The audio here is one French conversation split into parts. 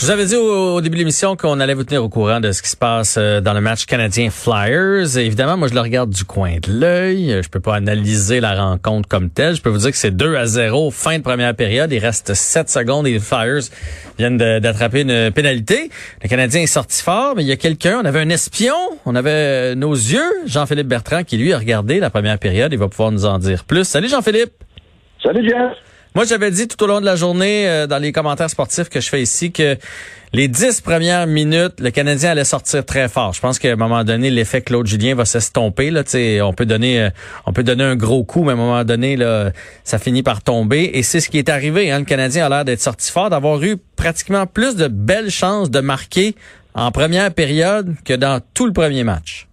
Je vous avais dit au, début de l'émission qu'on allait vous tenir au courant de ce qui se passe euh, dans le match canadien Flyers. évidemment, moi, je le regarde du coin de l'œil. Je peux pas analyser la rencontre comme telle. Je peux vous dire que c'est 2 à 0, fin de première période. Il reste 7 secondes et les Flyers viennent d'attraper une pénalité. Le Canadien est sorti fort, mais il y a quelqu'un. On avait un espion. On avait nos yeux. Jean-Philippe Bertrand qui, lui, a regardé la première période. Il va pouvoir nous en dire plus. Salut, Jean-Philippe. Salut, Jeff. Moi, j'avais dit tout au long de la journée, euh, dans les commentaires sportifs que je fais ici, que les dix premières minutes, le Canadien allait sortir très fort. Je pense qu'à un moment donné, l'effet Claude Julien va s'estomper. Là, on peut donner, euh, on peut donner un gros coup, mais à un moment donné, là, ça finit par tomber. Et c'est ce qui est arrivé. Hein. Le Canadien a l'air d'être sorti fort, d'avoir eu pratiquement plus de belles chances de marquer en première période que dans tout le premier match.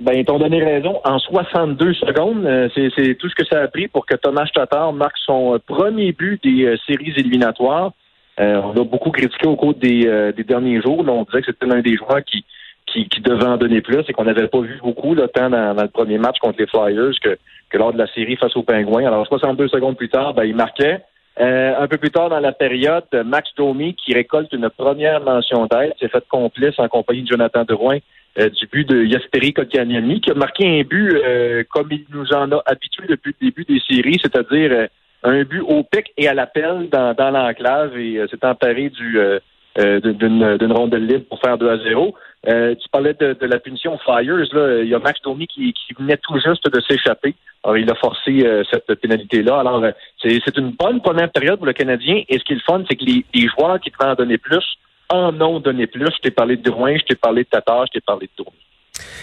Ben, ils t'ont donné raison. En 62 secondes, euh, c'est tout ce que ça a pris pour que Thomas Tatar marque son euh, premier but des euh, séries éliminatoires. on a beaucoup critiqué au cours des, derniers jours. on disait que c'était l'un des joueurs qui, qui, devait en donner plus et qu'on n'avait pas vu beaucoup le temps dans, le premier match contre les Flyers que, que lors de la série face aux Pingouins. Alors, 62 secondes plus tard, ben, il marquait. Un peu plus tard dans la période, Max Domi, qui récolte une première mention d'aide, s'est fait complice en compagnie de Jonathan Drouin euh, du but de Yasperi Kotkaniemi, qui a marqué un but euh, comme il nous en a habitué depuis le début des séries, c'est-à-dire euh, un but au pic et à l'appel dans, dans l'enclave et s'est emparé du d'une rondelle libre pour faire 2 à 0. Tu parlais de, la punition Flyers. Là. Il y a Max Domi qui, qui venait tout juste de s'échapper. Il a forcé cette pénalité-là. Alors, c'est une bonne première période pour le Canadien. Et ce qui est le fun, c'est que les, les joueurs qui devaient en donner plus en ont donné plus. Je t'ai parlé de Drouin, je t'ai parlé de Tatar, je t'ai parlé de Tourny.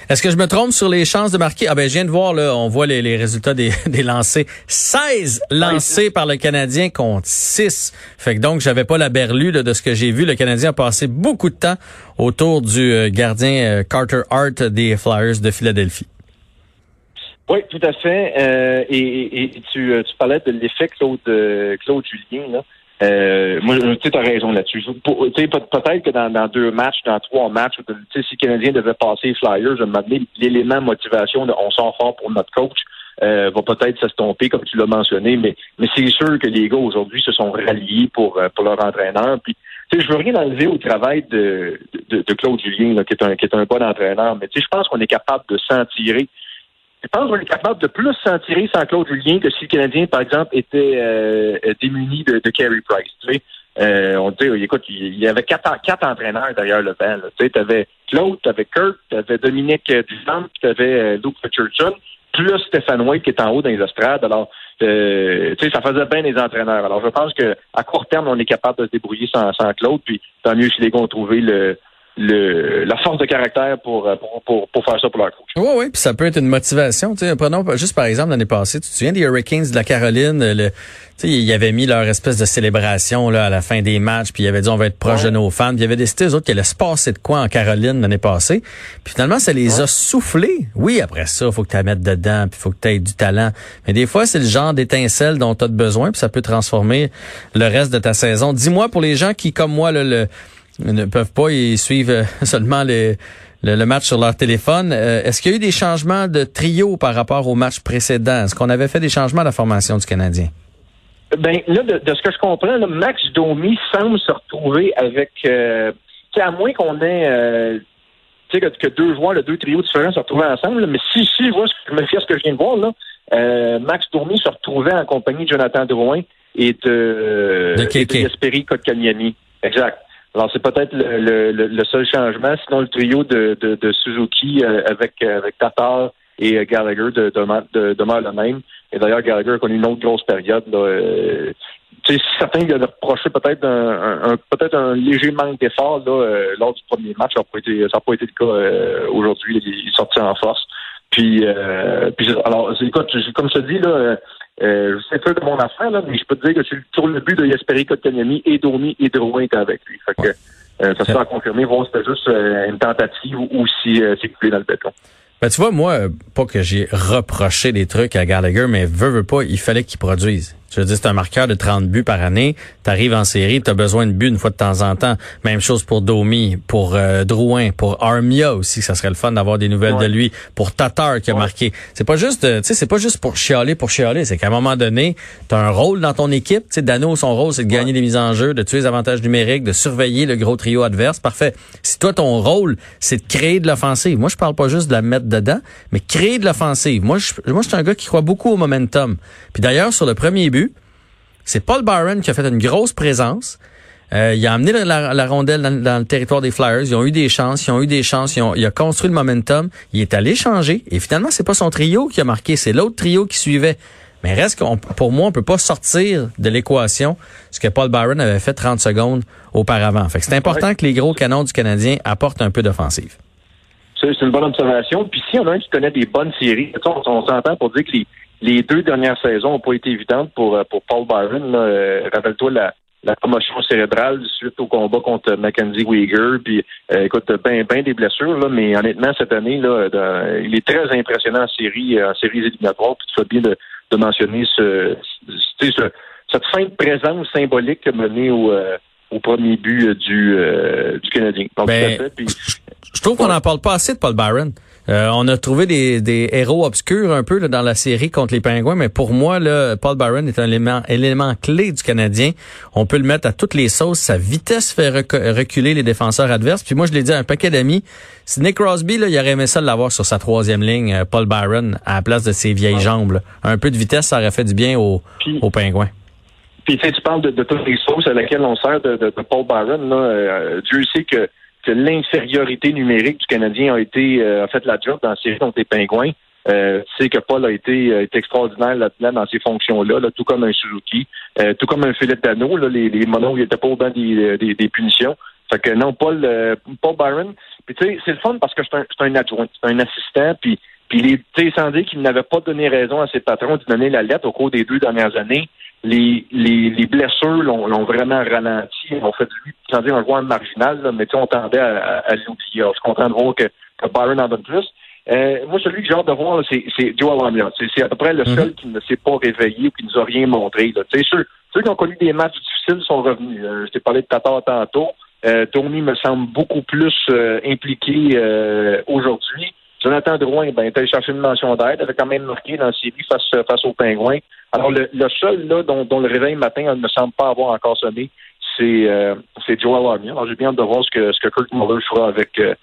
Est-ce que je me trompe sur les chances de marquer? Ah ben, je viens de voir, là, on voit les, résultats des, des lancers. 16 lancés par le Canadien contre 6. Fait que donc, j'avais pas la berlue de ce que j'ai vu. Le Canadien a passé beaucoup de temps autour du euh, gardien euh, Carter Hart des Flyers de Philadelphie. Oui, tout à fait. Euh, et, tu, tu, parlais de l'effet Claude, Claude Julien. Là. Euh, moi, tu as raison là-dessus. Peut-être que dans, deux matchs, dans trois matchs, si le Canadien devait passer les Flyers, l'élément motivation de on sort fort pour notre coach euh, va peut-être s'estomper, comme tu l'as mentionné, mais, mais c'est sûr que les gars aujourd'hui se sont ralliés pour, euh, pour leur entraîneur. Puis, je veux rien enlever au travail de, de, de Claude Julien, qui, est un, qui est un bon entraîneur, mais je pense qu'on est capable de s'en tirer je pense qu'on est capable de plus s'en tirer sans Claude Julien que si le Canadien, par exemple, était euh, démuni de, de Carey Price. Tu sais. Euh, on dit, écoute, il y avait quatre, quatre entraîneurs derrière le banc. Tu sais, avais Claude, tu avais Kurt, tu Dominique Duchamp, tu avais euh, Luke Richardson, plus Stéphane White qui est en haut dans les estrades. Alors, euh, tu sais, ça faisait bien les entraîneurs. Alors, je pense que à court terme, on est capable de se débrouiller sans, sans Claude. Puis, tant mieux si les gars ont trouvé le, le, la force de caractère pour, euh, pour, pour, pour faire ça pour leur coach. Oui, oui, puis ça peut être une motivation. sais prenons juste par exemple l'année passée, tu te souviens des Hurricanes de la Caroline, le, ils avaient mis leur espèce de célébration là, à la fin des matchs, puis ils avaient dit on va être proche de nos fans. Puis il y avait décidé eux autres qui allaient se passer de quoi en Caroline l'année passée. Puis finalement, ça les a soufflés. Oui, après ça, il faut que tu la mettes dedans, puis faut que tu aies du talent. Mais des fois, c'est le genre d'étincelle dont tu as besoin, puis ça peut transformer le reste de ta saison. Dis-moi pour les gens qui, comme moi, le ne peuvent pas y suivre euh, seulement le, match sur leur téléphone. Euh, est-ce qu'il y a eu des changements de trio par rapport au match précédent? Est-ce qu'on avait fait des changements à la formation du Canadien? Ben là, de, ce que je comprends, Max Domi semble se retrouver avec euh, à moins qu'on ait euh, que, que, deux joueurs, le deux trios différents se retrouvaient ensemble. mais si, si je vois je me fie à ce que je viens de voir, là, Max Domi se retrouvait en compagnie de Jonathan Drouin et de, de, Exact. Alors, c'est peut-être le, le, le, seul changement. Sinon, le trio de, de, de Suzuki euh, avec, euh, avec Tatar et euh, Gallagher de, de, demeure le même. Et d'ailleurs, Gallagher a connu une autre grosse période. Là, certains lui avaient reproché peut-être un, un peut-être un léger manque d'effort là, lors du premier match. Ça n'a pas été, pas été le cas aujourd'hui. Il est sorti en force. Puis, puis alors, comme je te dis, là, euh, je sais peu de mon affaire, là, mais je peux te dire que sur, sur le but de Yasperi Kotkaniemi, et Domi et Drouin étaient avec lui. Fait que, euh, ça sera confirmé, voir si c'était juste euh, une tentative ou, si euh, c'est coulé dans le béton. Ben, tu vois, moi, pas que j'ai reproché des trucs à Gallagher, mais veut, veut pas, il fallait qu'il produise. Je veux dire, c'est un marqueur de 30 buts par année. Tu arrives en série, tu as besoin de buts une fois de temps en temps. Même chose pour Domi, pour euh, Drouin, pour Armia aussi, ça serait le fun d'avoir des nouvelles de lui, pour Tatar qui a marqué. C'est pas juste tu sais, c'est pas juste pour chialer pour chialer, c'est qu'à un moment donné, tu as un rôle dans ton équipe, tu sais Dano son rôle c'est de gagner des mises en jeu, de tuer les avantages numériques, de surveiller le gros trio adverse. Parfait. Si toi ton rôle c'est de créer de l'offensive. Moi je parle pas juste de la mettre dedans, mais créer de l'offensive. Moi je moi je suis un gars qui croit beaucoup au momentum. Puis d'ailleurs sur le premier but, c'est Paul Byron qui a fait une grosse présence. Euh, il a amené la, rondelle dans, le territoire des Flyers. Ils ont eu des chances, ils ont eu des chances. il a construit le momentum. Il est allé changer. Et finalement, c'est pas son trio qui a marqué, c'est l'autre trio qui suivait. Mais reste qu'on, pour moi, on peut pas sortir de l'équation ce que Paul Byron avait fait 30 secondes auparavant. Fait que c'est important que les gros canons du Canadien apportent un peu d'offensive. C'est une bonne observation. Puis si on a un qui connaît des bonnes séries, on, on s'entend pour dire que les, les deux dernières saisons n'ont pas été évidentes pour, euh, pour Paul Byron. Euh, rappelle-toi la, la commotion cérébrale suite au combat contre Mackenzie Weger. Puis, euh, écoute, bien ben des blessures, là, mais honnêtement, cette année, là, il est très impressionnant en série, en séries éliminatoires. Puis tu fais bien de, de mentionner ce, ce, cette fin de présence symbolique menée au, au premier but du, du Canadien. Ben, je trouve qu'on n'en parle pas assez de Paul Byron. Euh, on a trouvé des, des, héros obscurs un peu là, dans la série contre les Pingouins, mais pour moi, là, Paul Byron est un élément, élément clé du Canadien. On peut le mettre à toutes les sauces. Sa vitesse fait reculer les défenseurs adverses. Puis moi, je l'ai dit à un paquet d'amis, si Nick Crosby, là, il aurait aimé ça de l'avoir sur sa troisième ligne, euh, Paul Byron, à la place de ses vieilles jambes. Un peu de vitesse, ça aurait fait du bien aux, aux Pingouins. Puis tu parles de, toutes les sauces à laquelle on sert de, de, Paul Byron. Là, euh, Dieu sait que que l'infériorité numérique du Canadien a été euh, a fait la dans la série contre les Pingouins. Euh, sais que Paul a été, euh, extraordinaire là-dedans dans ces fonctions-là, tout comme un Suzuki, euh, tout comme un Philippe Dano, là, les, les monos, ils étaient pas au banc des, des, des, punitions. Fait que non, Paul, Paul Byron, puis tu sais, c'est le fun parce que c'est un, un adjoint, c'est un assistant, puis puis il est sans dire qu'il n'avait pas donné raison à ses patrons de donner la lettre au cours des deux dernières années les, les, les blessures l'ont vraiment ralenti. On fait de lui, sans dire un joueur marginal, là, mais on tendait à, à, l'oublier. Je suis content de voir que, que Byron en donne plus. Euh, moi, celui que j'ai hâte de voir, c'est Joe Lamia. C'est à peu près le mm-hmm. seul qui ne s'est pas réveillé ou qui nous a rien montré. Là. Ceux, ceux qui ont connu des matchs difficiles sont revenus. Euh, je t'ai parlé de Tatar tantôt. Euh, Tony me semble beaucoup plus euh, impliqué euh, aujourd'hui. Jonathan Drouin, ben, il cherché une mention d'aide, avait quand même marqué dans la série face, face aux Pingouins. Alors, le, seul là, dont, le réveil matin ne semble pas avoir encore sonné, c'est euh, Joel Armia. Alors, j'ai bien hâte de voir ce que, ce que Kurt Muller fera avec, euh,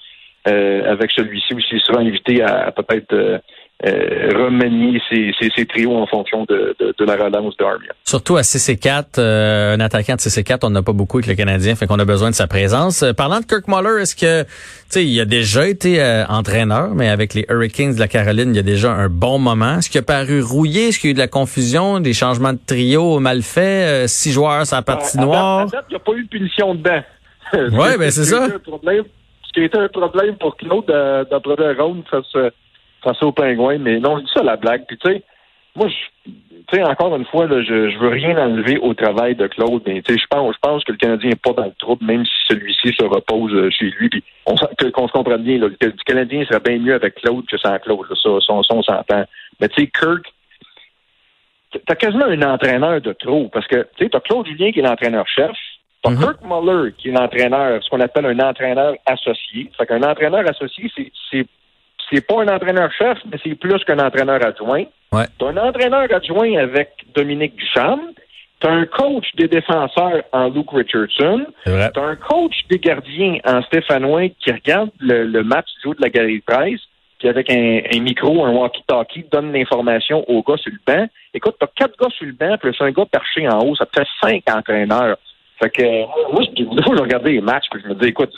euh, avec celui-ci, ou s'il sera invité à, peut-être euh, euh, remanier ses, ses, trios en fonction de, de, de la relance de Armia. Surtout à CC4, euh, un attaquant de CC4, on n'a pas beaucoup avec le Canadien, fait qu'on a besoin de sa présence. Euh, parlant de Kirk Muller, est-ce que, tu sais, il a déjà été entraîneur, mais avec les Hurricanes de la Caroline, il y a déjà un bon moment. Est-ce qu'il a paru rouillé? Est-ce qu'il y a eu de la confusion, des changements de trio mal faits, six joueurs sur la patinoire? il n'y a pas eu de punition dedans. Oui, ben c'est ça. ce qui a été un problème pour Claude d'après le round face face aux pingouins, mais non, je dis ça la blague. Puis tu sais, moi, tu sais, encore une fois, là, je, je veux rien enlever au travail de Claude, mais tu sais, je pense, je pense que le Canadien n'est pas dans le trouble, même si celui-ci se repose euh, chez lui. Puis on, qu'on se comprenne bien, là, le, Canadien serait bien mieux avec Claude que sans Claude. ça, ça, on s'entend. Mais tu sais, Kirk, t'as quasiment un entraîneur de trop, parce que tu sais, t'as Claude Julien qui est l'entraîneur-chef, T'as mm-hmm. Kirk Muller, qui est l'entraîneur, ce qu'on appelle un entraîneur associé. Fait qu'un entraîneur associé, c'est c'est pas un entraîneur-chef, mais c'est plus qu'un entraîneur adjoint. Ouais. Tu un entraîneur adjoint avec Dominique Duchamp. Tu un coach des défenseurs en Luke Richardson. Tu un coach des gardiens en Stéphanois qui regarde le, match du jour de la galerie de presse, puis avec un, micro, un walkie-talkie, donne l'information aux gars sur le banc. Écoute, tu quatre gars sur le banc, plus un gars perché en haut, ça te fait cinq entraîneurs. Fait que, moi, des fois, je regardais les matchs, puis je me dis, écoute,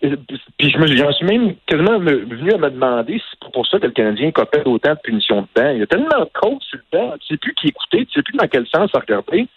puis je me suis même quasiment venu à me demander si c'est pour ça que le Canadien copait autant de punitions dedans. Il y a tellement de coachs sur le banc, tu sais plus qui écouter, tu sais plus dans quel sens regarder.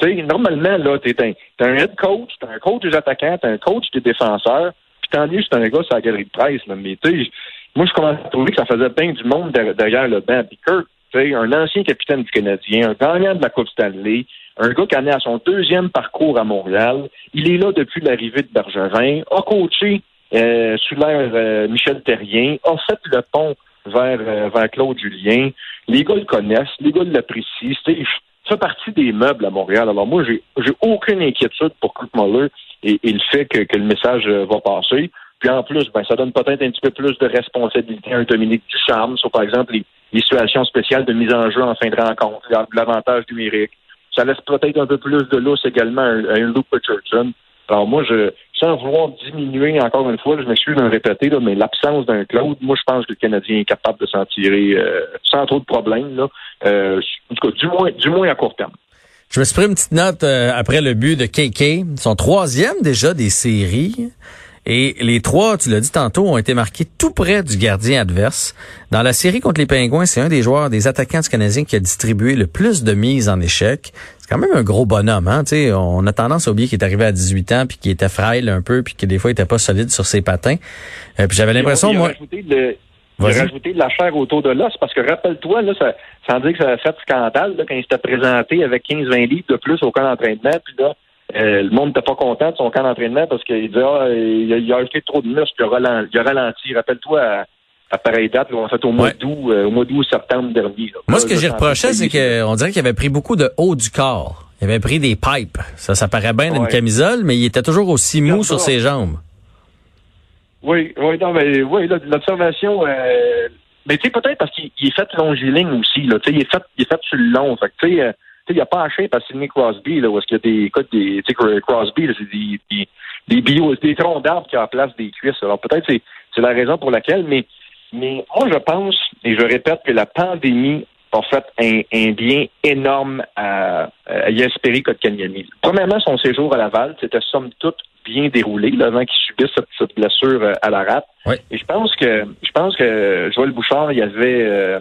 Tu sais, normalement, là, t'es un, un head coach, t'es un coach des attaquants, t'es un coach des défenseurs, puis tant mieux c'est un gars sur la galerie de presse, là. Mais tu sais, moi je commence à trouver que ça faisait bien du monde derrière le banc. Puis Kirk, tu sais, un ancien capitaine du Canadien, un gagnant de la Coupe Stanley, un gars qui en est à son deuxième parcours à Montréal. Il est là depuis l'arrivée de Bergevin, a coaché euh, sous l'ère euh, Michel Terrien, a fait le pont vers, euh, vers Claude Julien. Les gars le connaissent, les gars l'apprécient. Il fait partie des meubles à Montréal. Alors moi, j'ai, j'ai aucune inquiétude pour Kurt Muller et, le fait que, que, le message euh, va passer. Puis en plus, ben, ça donne peut-être un petit peu plus de responsabilité à un Dominique Ducharme sur, par exemple, les, situations spéciales de mise en jeu en fin de rencontre, l'avantage numérique. Ça laisse peut-être un peu plus de lousse également à un, Luke Richardson. Alors moi, je, sans vouloir diminuer encore une fois, je m'excuse de me répéter, là, mais l'absence d'un Claude, moi je pense que le Canadien est capable de s'en tirer euh, sans trop de problèmes. Euh, en tout cas, du moins, du moins à court terme. Je me suis pris une petite note euh, après le but de KK. Son troisième déjà des séries. Et les trois, tu l'as dit tantôt, ont été marqués tout près du gardien adverse. Dans la série contre les Pingouins, c'est un des joueurs, des attaquants du Canadien qui a distribué le plus de mises en échec. C'est quand même un gros bonhomme, hein. sais, on a tendance à oublier qu'il est arrivé à 18 ans, puis qu'il était frêle un peu, puis que des fois il était pas solide sur ses patins. Euh, puis j'avais l'impression, moi. Il a rajouté de la chair autour de l'os parce que rappelle-toi, là, ça, sans dire que ça a fait scandale là, quand il s'était présenté avec 15-20 livres de plus au camp d'entraînement, puis là, euh, le monde n'était pas content de son camp d'entraînement parce qu'il disait ah, il, a, ajouté trop de muscles, il a ralenti. ralenti. Rappelle-toi à, à pareille date, en fait au mois d'août, euh, au mois d'août septembre dernier. Moi, ce que j'ai reproché, c'est qu'on dirait qu'il avait pris beaucoup de haut du corps. Il avait pris des pipes. Ça, ça paraît bien d'une camisole, mais il était toujours aussi mou sur ses jambes. Oui, oui, non, mais oui, l'observation. Euh, mais tu sais, peut-être parce qu'il est fait longiligne aussi. Là, il est fait, il est fait sur le long. Fait tu sais il n'y a pas à par Sidney Crosby, là, où est-ce qu'il y a des, écoute, des, Crosby, c'est des, des, des, bio, des troncs d'arbres qui en place des cuisses. Alors peut-être c'est, c'est la raison pour laquelle, mais, mais moi je pense, et je répète, que la pandémie a fait un, un bien énorme à, à Yasperi Kotkaniemi. Premièrement, son séjour à Laval, c'était somme toute bien déroulé là, avant qu'il subisse cette, blessure euh, à la rate. Et je pense que je pense que Joël Bouchard, il avait euh,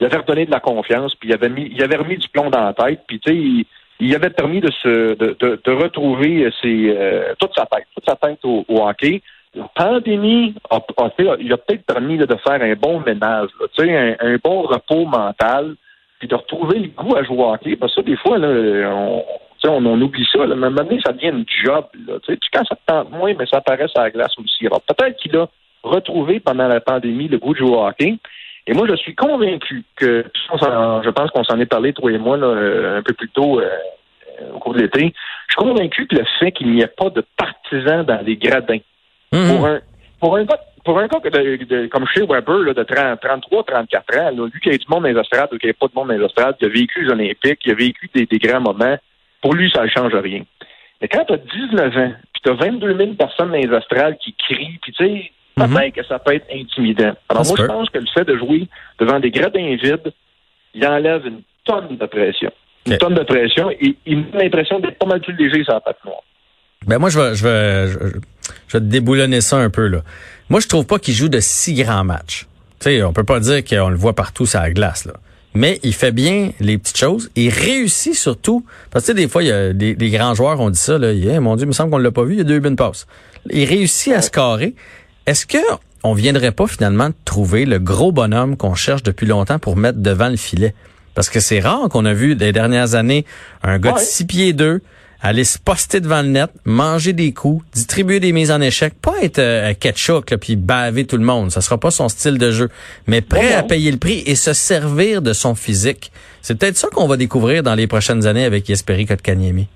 il avait redonné de la confiance, puis il avait mis, il avait remis du plomb dans la tête, puis tu sais, il, avait permis de se, de, de, retrouver ses, euh, toute sa tête, toute sa tête au, hockey. La pandémie a, a, il a peut-être permis de faire un bon ménage, tu sais, un, bon repos mental, puis de retrouver le goût à jouer au hockey. Parce que des fois, là, on, on, on oublie ça. Là, mais maintenant, ça devient un job. Là, puis quand ça te tente moins, mais ça apparaît sur la glace aussi. Alors, peut-être qu'il a retrouvé pendant la pandémie le goût de jouer au hockey. Et moi, je suis convaincu que, je pense qu'on s'en est parlé, toi et moi, un peu plus tôt euh, au cours de l'été, je suis convaincu que le fait qu'il n'y ait pas de partisans dans les gradins, mhm. pour un pour un pour un gars de, comme chez Weber, là, de 30, 33, 34 ans, là, vu qu'il y a du monde dans les estrades ou qu'il n'y a pas de monde dans les estrades, il a vécu les Olympiques, il a vécu des, des grands moments, pour lui, ça ne change rien. Mais quand tu as 19 ans, puis tu as 22 000 personnes dans les estrades qui crient, puis tu sais, peut mhm. que ça peut être intimidant. Alors moi, je pense que le fait de jouer devant des gradins vides, il enlève une tonne de pression. Une tonne de pression et il a l'impression d'être pas mal plus léger sur la noire. Ben moi, je vais, je vais, je, vais te déboulonner ça un peu là. Moi, je trouve pas qu'il joue de si grands matchs. Tu sais, on peut pas dire qu'on le voit partout sur la glace là. Mais il fait bien les petites choses. Il réussit surtout. Parce que des fois, il y a des, grands joueurs ont dit ça. Là, mon Dieu, il me semble qu'on l'a pas vu. Il y a deux bonnes passes. Il réussit à se carrer. Est-ce que on viendrait pas finalement de trouver le gros bonhomme qu'on cherche depuis longtemps pour mettre devant le filet? Parce que c'est rare qu'on a vu des dernières années un gars de six pieds deux aller se poster devant le net, manger des coups, distribuer des mises en échec, pas être euh, ketchup puis baver tout le monde, ça sera pas son style de jeu, mais prêt à payer le prix et se servir de son physique. C'est peut-être ça qu'on va découvrir dans les prochaines années avec Yesperi Kotkaniemi.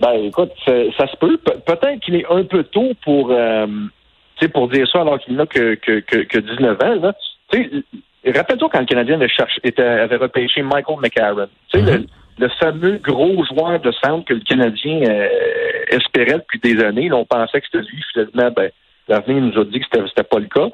Ben écoute, ça, se peut. peut-être qu'il est un peu tôt pour euh, pour dire ça alors qu'il n'a que, que, que, 19 ans, là, rappelle-toi quand le Canadien avait, cherché, était, avait repêché Michael McCarron. Tu sais, le, mm-hmm. fameux gros joueur de centre que le Canadien euh, espérait depuis des années. on pensait que c'était lui. Finalement, ben, l'avenir nous a dit que c'était, c'était pas le cas.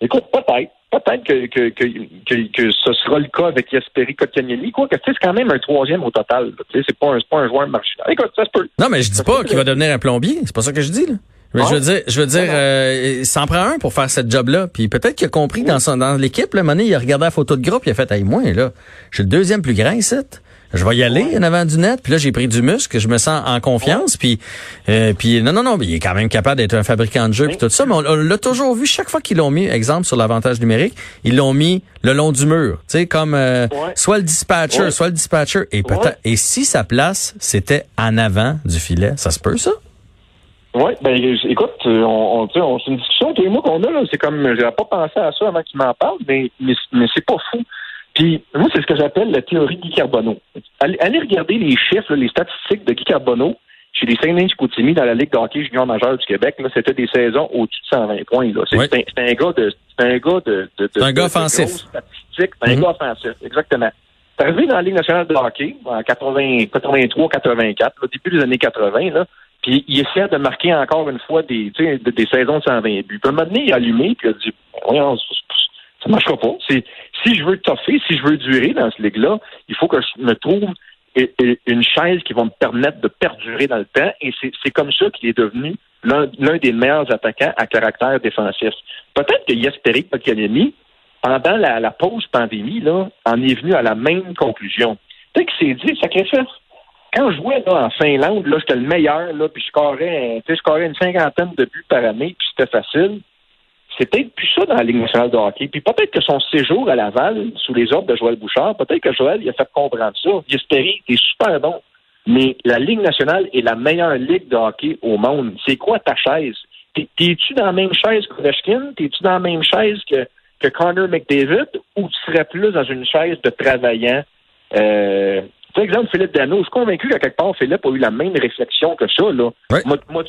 Écoute, peut-être. Peut-être que, que, que, que, ce sera le cas avec Yasperi Kotkaniemi. Quoi que, c'est quand même un troisième au total. C'est pas un, pas un joueur marginal. Écoute, ça se peut. Non, mais je dis pas qu'il va devenir un plombier. C'est pas ça que je dis, là. Mais je veux dire, je veux dire, euh, s'en prend un pour faire cette job-là. Puis peut-être qu'il a compris dans son dans l'équipe, là, Monet, il a regardé la photo de groupe, il a fait, hey, moi, là, je suis le deuxième plus grand ici. Je vais y aller en avant du net. Puis là, j'ai pris du muscle, je me sens en confiance. Puis, euh, puis non, non, non, il est quand même capable d'être un fabricant de jeux puis tout ça. Mais on, l'a toujours vu chaque fois qu'ils l'ont mis, exemple sur l'avantage numérique, ils l'ont mis le long du mur, tu sais, comme euh, soit le dispatcher, soit le dispatcher. Et peut-être, et si sa place c'était en avant du filet, ça se peut ça? Oui, ben écoute, on, on, on c'est une discussion mois qu'on a, là. C'est comme j'avais pas pensé à ça avant qu'il m'en parle, mais, mais, mais c'est pas fou. Puis moi, c'est ce que j'appelle la théorie de Guy Carbonneau. Allez, allez regarder les chiffres, les statistiques de Guy Carbonneau chez les Saint-Denis dans la Ligue de hockey junior majeur du Québec. Là, c'était des saisons au-dessus de 120 points. Là. C'est, un, c'est un, gars de, c'est un gars de, de, de un gars offensif. C'est un mm-hmm. gars offensif, exactement. C'est arrivé dans la Ligue nationale de hockey en 80, 83, 84, au début des années 80, là. Puis il essaie de marquer encore une fois des, des, des saisons de 120 buts. Puis un moment donné, il a allumé, puis il a dit Voyons, ça ne marchera pas. Si je veux toffer, si je veux durer dans ce ligue-là, il faut que je me trouve une chaise qui va me permettre de perdurer dans le temps. Et c'est comme ça qu'il est devenu l'un des meilleurs attaquants à caractère défensif. Peut-être que Yesperi Pokanemi, pendant la, pause pandémie, là, en est venu à la même conclusion. Peut-être qu'il s'est dit, sacrifice. Quand je jouais là, en Finlande, là, j'étais le meilleur, là, puis je scorais, je scorais une cinquantaine de buts par année, puis c'était facile. C'est peut-être plus ça dans la Ligue nationale de hockey. Puis peut-être que son séjour à Laval, sous les ordres de Joël Bouchard, peut-être que Joël il a fait comprendre ça. Il espérait, t'es super bon. Mais la Ligue nationale est la meilleure ligue de hockey au monde. C'est quoi ta chaise? T'es-tu dans la même chaise que Ovechkin? T'es-tu dans la même chaise que, que Connor McDavid? Ou tu serais plus dans une chaise de travaillant? Euh, par exemple, Philippe Dano, je suis convaincu qu'à quelque part, Philippe a eu la même réflexion que ça. Là. Moi,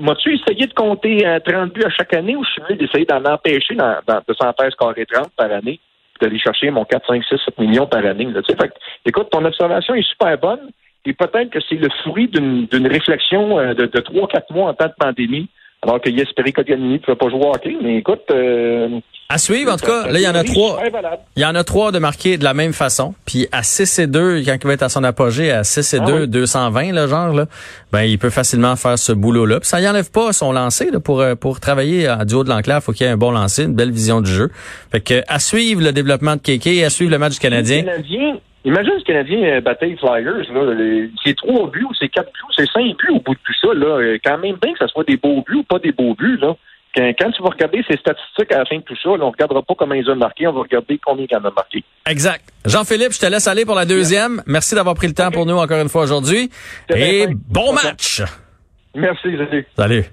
M'as-tu essayé de compter 30 euh, buts à chaque année ou je suis venu d'essayer d'en empêcher dans, dans, de s'en faire scorer 30 par année, d'aller chercher mon 4, 5, 6, 7 millions par année? Là, fait, écoute, ton observation est super bonne et peut-être que c'est le fruit d'une réflexion euh, de, de 3-4 mois en temps de pandémie alors que Yesperi Kotkaniemi ne pouvait pas jouer au hockey. Mais écoute... Euh, à suivre, en tout cas, là, il y en a trois. Il y en a trois de marquer de la même façon. Puis à 6 et 2, quand il va être à son apogée, à 6 et 2, 220, le genre, là, ben, il peut facilement faire ce boulot-là. Puis ça y enlève pas son lancer, là, pour, euh, pour travailler à du haut de l'enclave. faut qu'il y ait un bon lancer, une belle vision du jeu. Fait que, à suivre le développement de Kéké, à suivre le match du Canadien. Imagine ce Canadien euh, battait les Flyers. Là, c'est trois buts, c'est quatre buts, c'est cinq buts au bout de tout ça. Là. Euh, quand même bien que ce soit des beaux buts ou pas des beaux buts. Là. Quand, tu vas regarder ces statistiques à la fin de tout ça, là, on ne regardera pas comment ils ont marqué, on va regarder combien ils en ont marqué. Exact. Jean-Philippe, je te laisse aller pour la deuxième. Merci d'avoir pris le temps pour nous encore une fois aujourd'hui. Et bon match! Merci, salut. Salut.